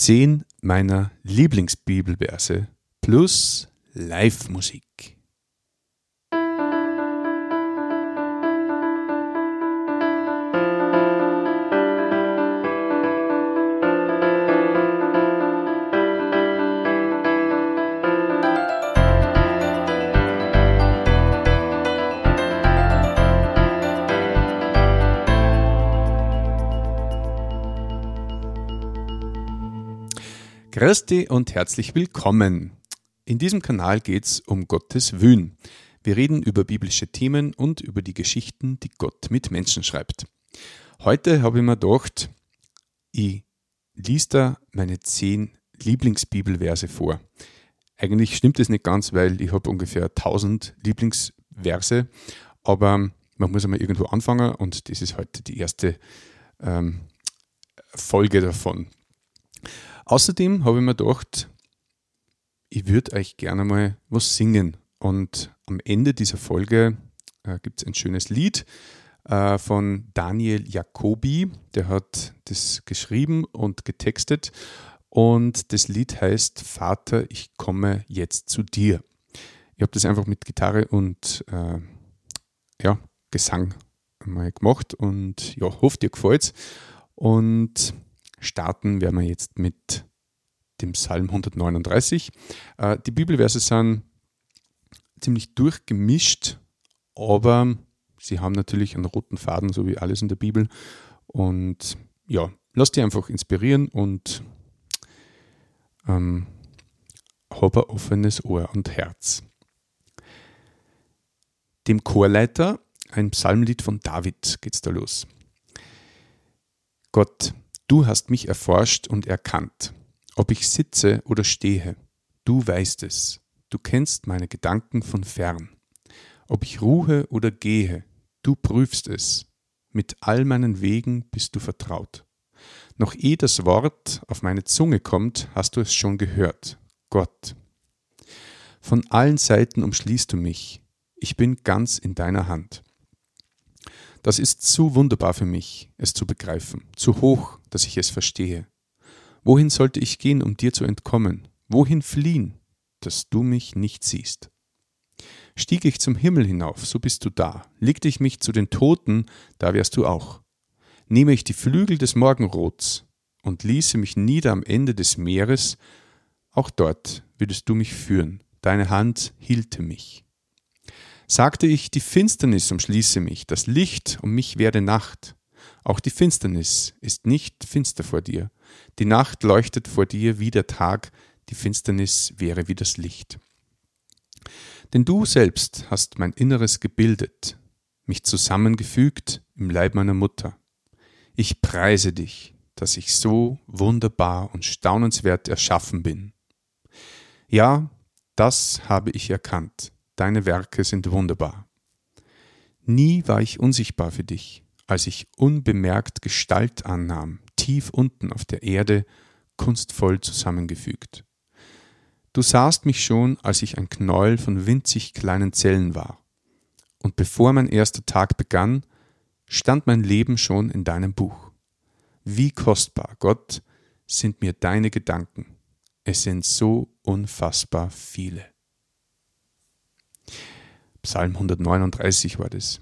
Zehn meiner Lieblingsbibelverse plus Live-Musik. Christi und herzlich willkommen. In diesem Kanal geht es um Gottes Wün. Wir reden über biblische Themen und über die Geschichten, die Gott mit Menschen schreibt. Heute habe ich mir gedacht, ich lies da meine zehn Lieblingsbibelverse vor. Eigentlich stimmt es nicht ganz, weil ich habe ungefähr 1000 Lieblingsverse, aber man muss einmal irgendwo anfangen und das ist heute die erste ähm, Folge davon. Außerdem habe ich mir gedacht, ich würde euch gerne mal was singen. Und am Ende dieser Folge äh, gibt es ein schönes Lied äh, von Daniel Jacobi. Der hat das geschrieben und getextet. Und das Lied heißt Vater, ich komme jetzt zu dir. Ich habe das einfach mit Gitarre und äh, ja, Gesang mal gemacht und ja, hoffe dir gefällt Und starten werden wir jetzt mit dem Psalm 139. Äh, die Bibelverse sind ziemlich durchgemischt, aber sie haben natürlich einen roten Faden, so wie alles in der Bibel. Und ja, lass dich einfach inspirieren und ähm, hab ein offenes Ohr und Herz. Dem Chorleiter, ein Psalmlied von David, geht's da los. Gott, Du hast mich erforscht und erkannt. Ob ich sitze oder stehe, du weißt es. Du kennst meine Gedanken von fern. Ob ich ruhe oder gehe, du prüfst es. Mit all meinen Wegen bist du vertraut. Noch ehe das Wort auf meine Zunge kommt, hast du es schon gehört. Gott. Von allen Seiten umschließt du mich. Ich bin ganz in deiner Hand. Das ist zu wunderbar für mich, es zu begreifen, zu hoch, dass ich es verstehe. Wohin sollte ich gehen, um dir zu entkommen? Wohin fliehen, dass du mich nicht siehst? Stieg ich zum Himmel hinauf, so bist du da. Legte ich mich zu den Toten, da wärst du auch. Nehme ich die Flügel des Morgenrots und ließe mich nieder am Ende des Meeres, auch dort würdest du mich führen. Deine Hand hielte mich. Sagte ich, die Finsternis umschließe mich, das Licht um mich werde Nacht. Auch die Finsternis ist nicht finster vor dir. Die Nacht leuchtet vor dir wie der Tag, die Finsternis wäre wie das Licht. Denn du selbst hast mein Inneres gebildet, mich zusammengefügt im Leib meiner Mutter. Ich preise dich, dass ich so wunderbar und staunenswert erschaffen bin. Ja, das habe ich erkannt deine Werke sind wunderbar. Nie war ich unsichtbar für dich, als ich unbemerkt Gestalt annahm, tief unten auf der Erde, kunstvoll zusammengefügt. Du sahst mich schon, als ich ein Knäuel von winzig kleinen Zellen war. Und bevor mein erster Tag begann, stand mein Leben schon in deinem Buch. Wie kostbar, Gott, sind mir deine Gedanken. Es sind so unfassbar viele. Psalm 139 war das.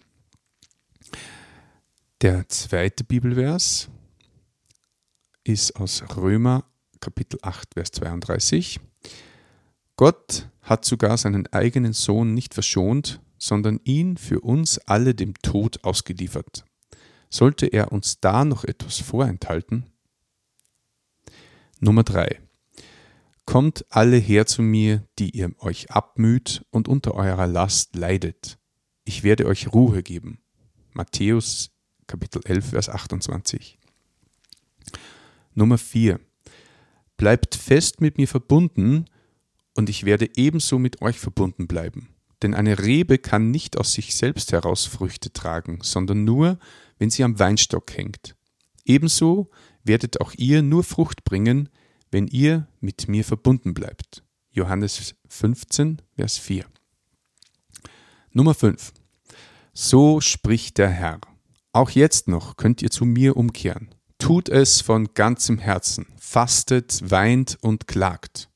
Der zweite Bibelvers ist aus Römer Kapitel 8, Vers 32. Gott hat sogar seinen eigenen Sohn nicht verschont, sondern ihn für uns alle dem Tod ausgeliefert. Sollte er uns da noch etwas vorenthalten? Nummer 3. Kommt alle her zu mir, die ihr euch abmüht und unter eurer Last leidet. Ich werde euch Ruhe geben. Matthäus Kapitel 11, Vers 28. Nummer 4. Bleibt fest mit mir verbunden, und ich werde ebenso mit euch verbunden bleiben. Denn eine Rebe kann nicht aus sich selbst heraus Früchte tragen, sondern nur, wenn sie am Weinstock hängt. Ebenso werdet auch ihr nur Frucht bringen, wenn ihr mit mir verbunden bleibt. Johannes 15, Vers 4. Nummer 5. So spricht der Herr. Auch jetzt noch könnt ihr zu mir umkehren. Tut es von ganzem Herzen, fastet, weint und klagt.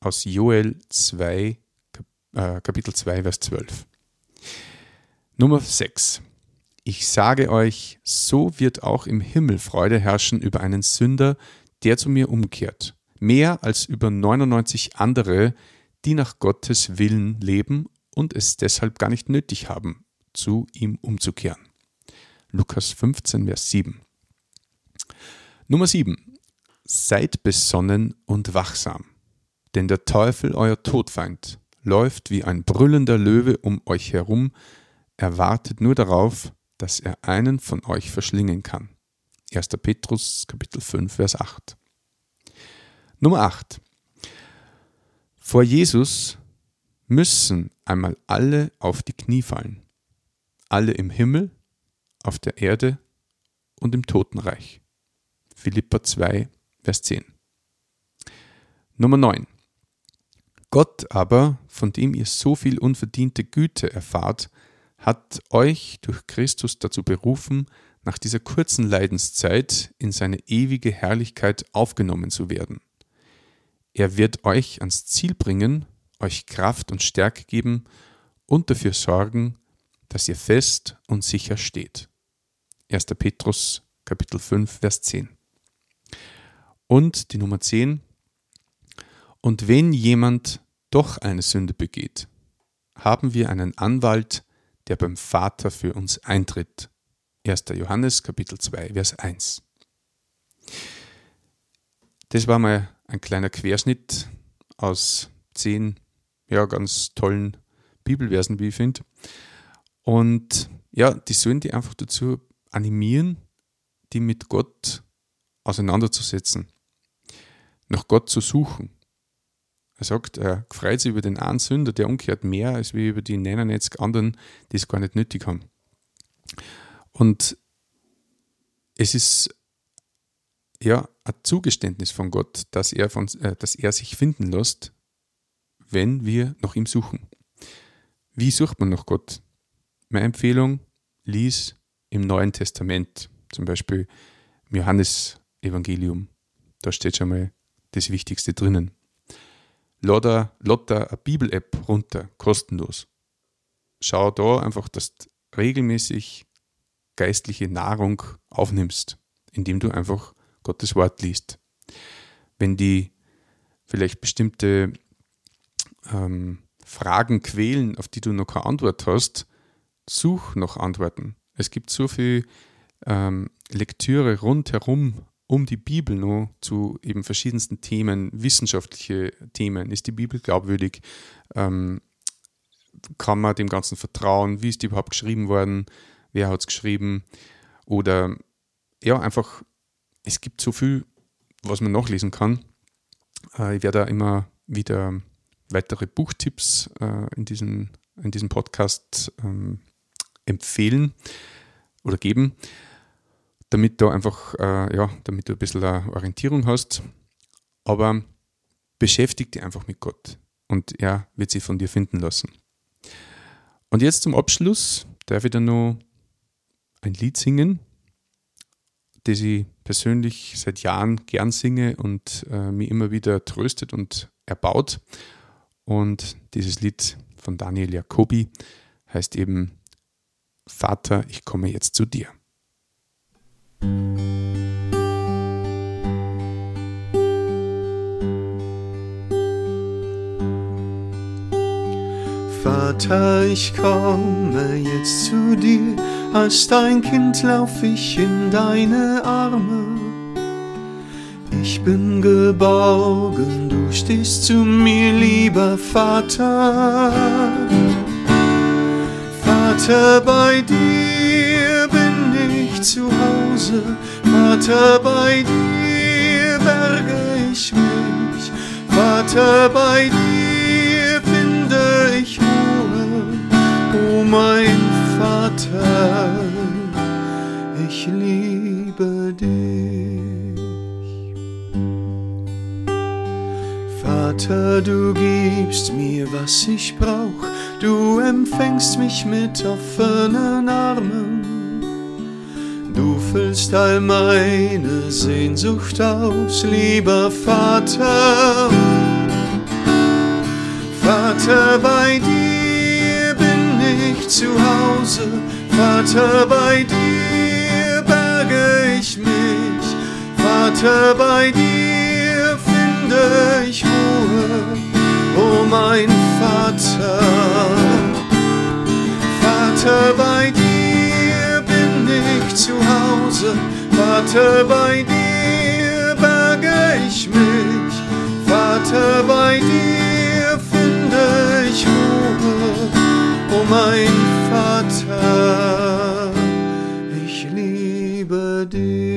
Aus Joel 2, äh, Kapitel 2, Vers 12. Nummer 6. Ich sage euch, so wird auch im Himmel Freude herrschen über einen Sünder, der zu mir umkehrt, mehr als über 99 andere, die nach Gottes Willen leben und es deshalb gar nicht nötig haben, zu ihm umzukehren. Lukas 15, Vers 7. Nummer 7. Seid besonnen und wachsam, denn der Teufel, euer Todfeind, läuft wie ein brüllender Löwe um euch herum, er wartet nur darauf, dass er einen von euch verschlingen kann. 1. Petrus Kapitel 5 Vers 8. Nummer 8. Vor Jesus müssen einmal alle auf die Knie fallen. Alle im Himmel, auf der Erde und im Totenreich. Philippa 2, Vers 10. Nummer 9. Gott aber, von dem ihr so viel unverdiente Güte erfahrt, hat euch durch Christus dazu berufen, nach dieser kurzen Leidenszeit in seine ewige Herrlichkeit aufgenommen zu werden. Er wird euch ans Ziel bringen, euch Kraft und Stärke geben und dafür sorgen, dass ihr fest und sicher steht. 1. Petrus Kapitel 5 Vers 10. Und die Nummer 10. Und wenn jemand doch eine Sünde begeht, haben wir einen Anwalt, der beim Vater für uns eintritt. 1. Johannes Kapitel 2 Vers 1. Das war mal ein kleiner Querschnitt aus zehn ja, ganz tollen Bibelversen, wie ich finde. Und ja, die sollen die einfach dazu animieren, die mit Gott auseinanderzusetzen, nach Gott zu suchen. Er sagt, er freut sich über den einen Sünder, der umkehrt, mehr als wie über die 99 anderen, die es gar nicht nötig haben. Und es ist ja ein Zugeständnis von Gott, dass er, von, äh, dass er sich finden lässt, wenn wir nach ihm suchen. Wie sucht man nach Gott? Meine Empfehlung, lies im Neuen Testament, zum Beispiel im Johannesevangelium. Da steht schon mal das Wichtigste drinnen. Lade, lade eine Bibel-App runter, kostenlos. Schau da einfach, dass regelmäßig geistliche Nahrung aufnimmst, indem du einfach Gottes Wort liest. Wenn die vielleicht bestimmte ähm, Fragen quälen, auf die du noch keine Antwort hast, such nach Antworten. Es gibt so viel ähm, Lektüre rundherum um die Bibel noch zu eben verschiedensten Themen, wissenschaftliche Themen. Ist die Bibel glaubwürdig? Ähm, kann man dem Ganzen vertrauen? Wie ist die überhaupt geschrieben worden? Wer hat es geschrieben? Oder ja, einfach, es gibt so viel, was man nachlesen kann. Äh, ich werde da immer wieder weitere Buchtipps äh, in, diesem, in diesem Podcast ähm, empfehlen oder geben, damit du einfach, äh, ja, damit du ein bisschen eine Orientierung hast. Aber beschäftige dich einfach mit Gott und er wird sich von dir finden lassen. Und jetzt zum Abschluss darf ich dann noch ein Lied singen, das ich persönlich seit Jahren gern singe und äh, mich immer wieder tröstet und erbaut. Und dieses Lied von Daniel Jacobi heißt eben Vater, ich komme jetzt zu dir. Vater, ich komme jetzt zu dir, als dein Kind lauf ich in deine Arme. Ich bin geborgen, du stehst zu mir, lieber Vater. Vater, bei dir bin ich zu Hause. Vater, bei dir berge ich mich. Vater, bei dir finde ich Ruhe. O mein Vater, ich liebe dich. Vater, du gibst mir, was ich brauch, du empfängst mich mit offenen Armen. Du füllst all meine Sehnsucht aus, lieber Vater. Vater, bei dir ich zu Hause, Vater, bei dir berge ich mich, Vater, bei dir finde ich Ruhe, oh mein Vater. Vater, bei dir bin ich zu Hause, Vater, bei dir berge ich mich, Vater, bei dir mein Vater, ich liebe dich.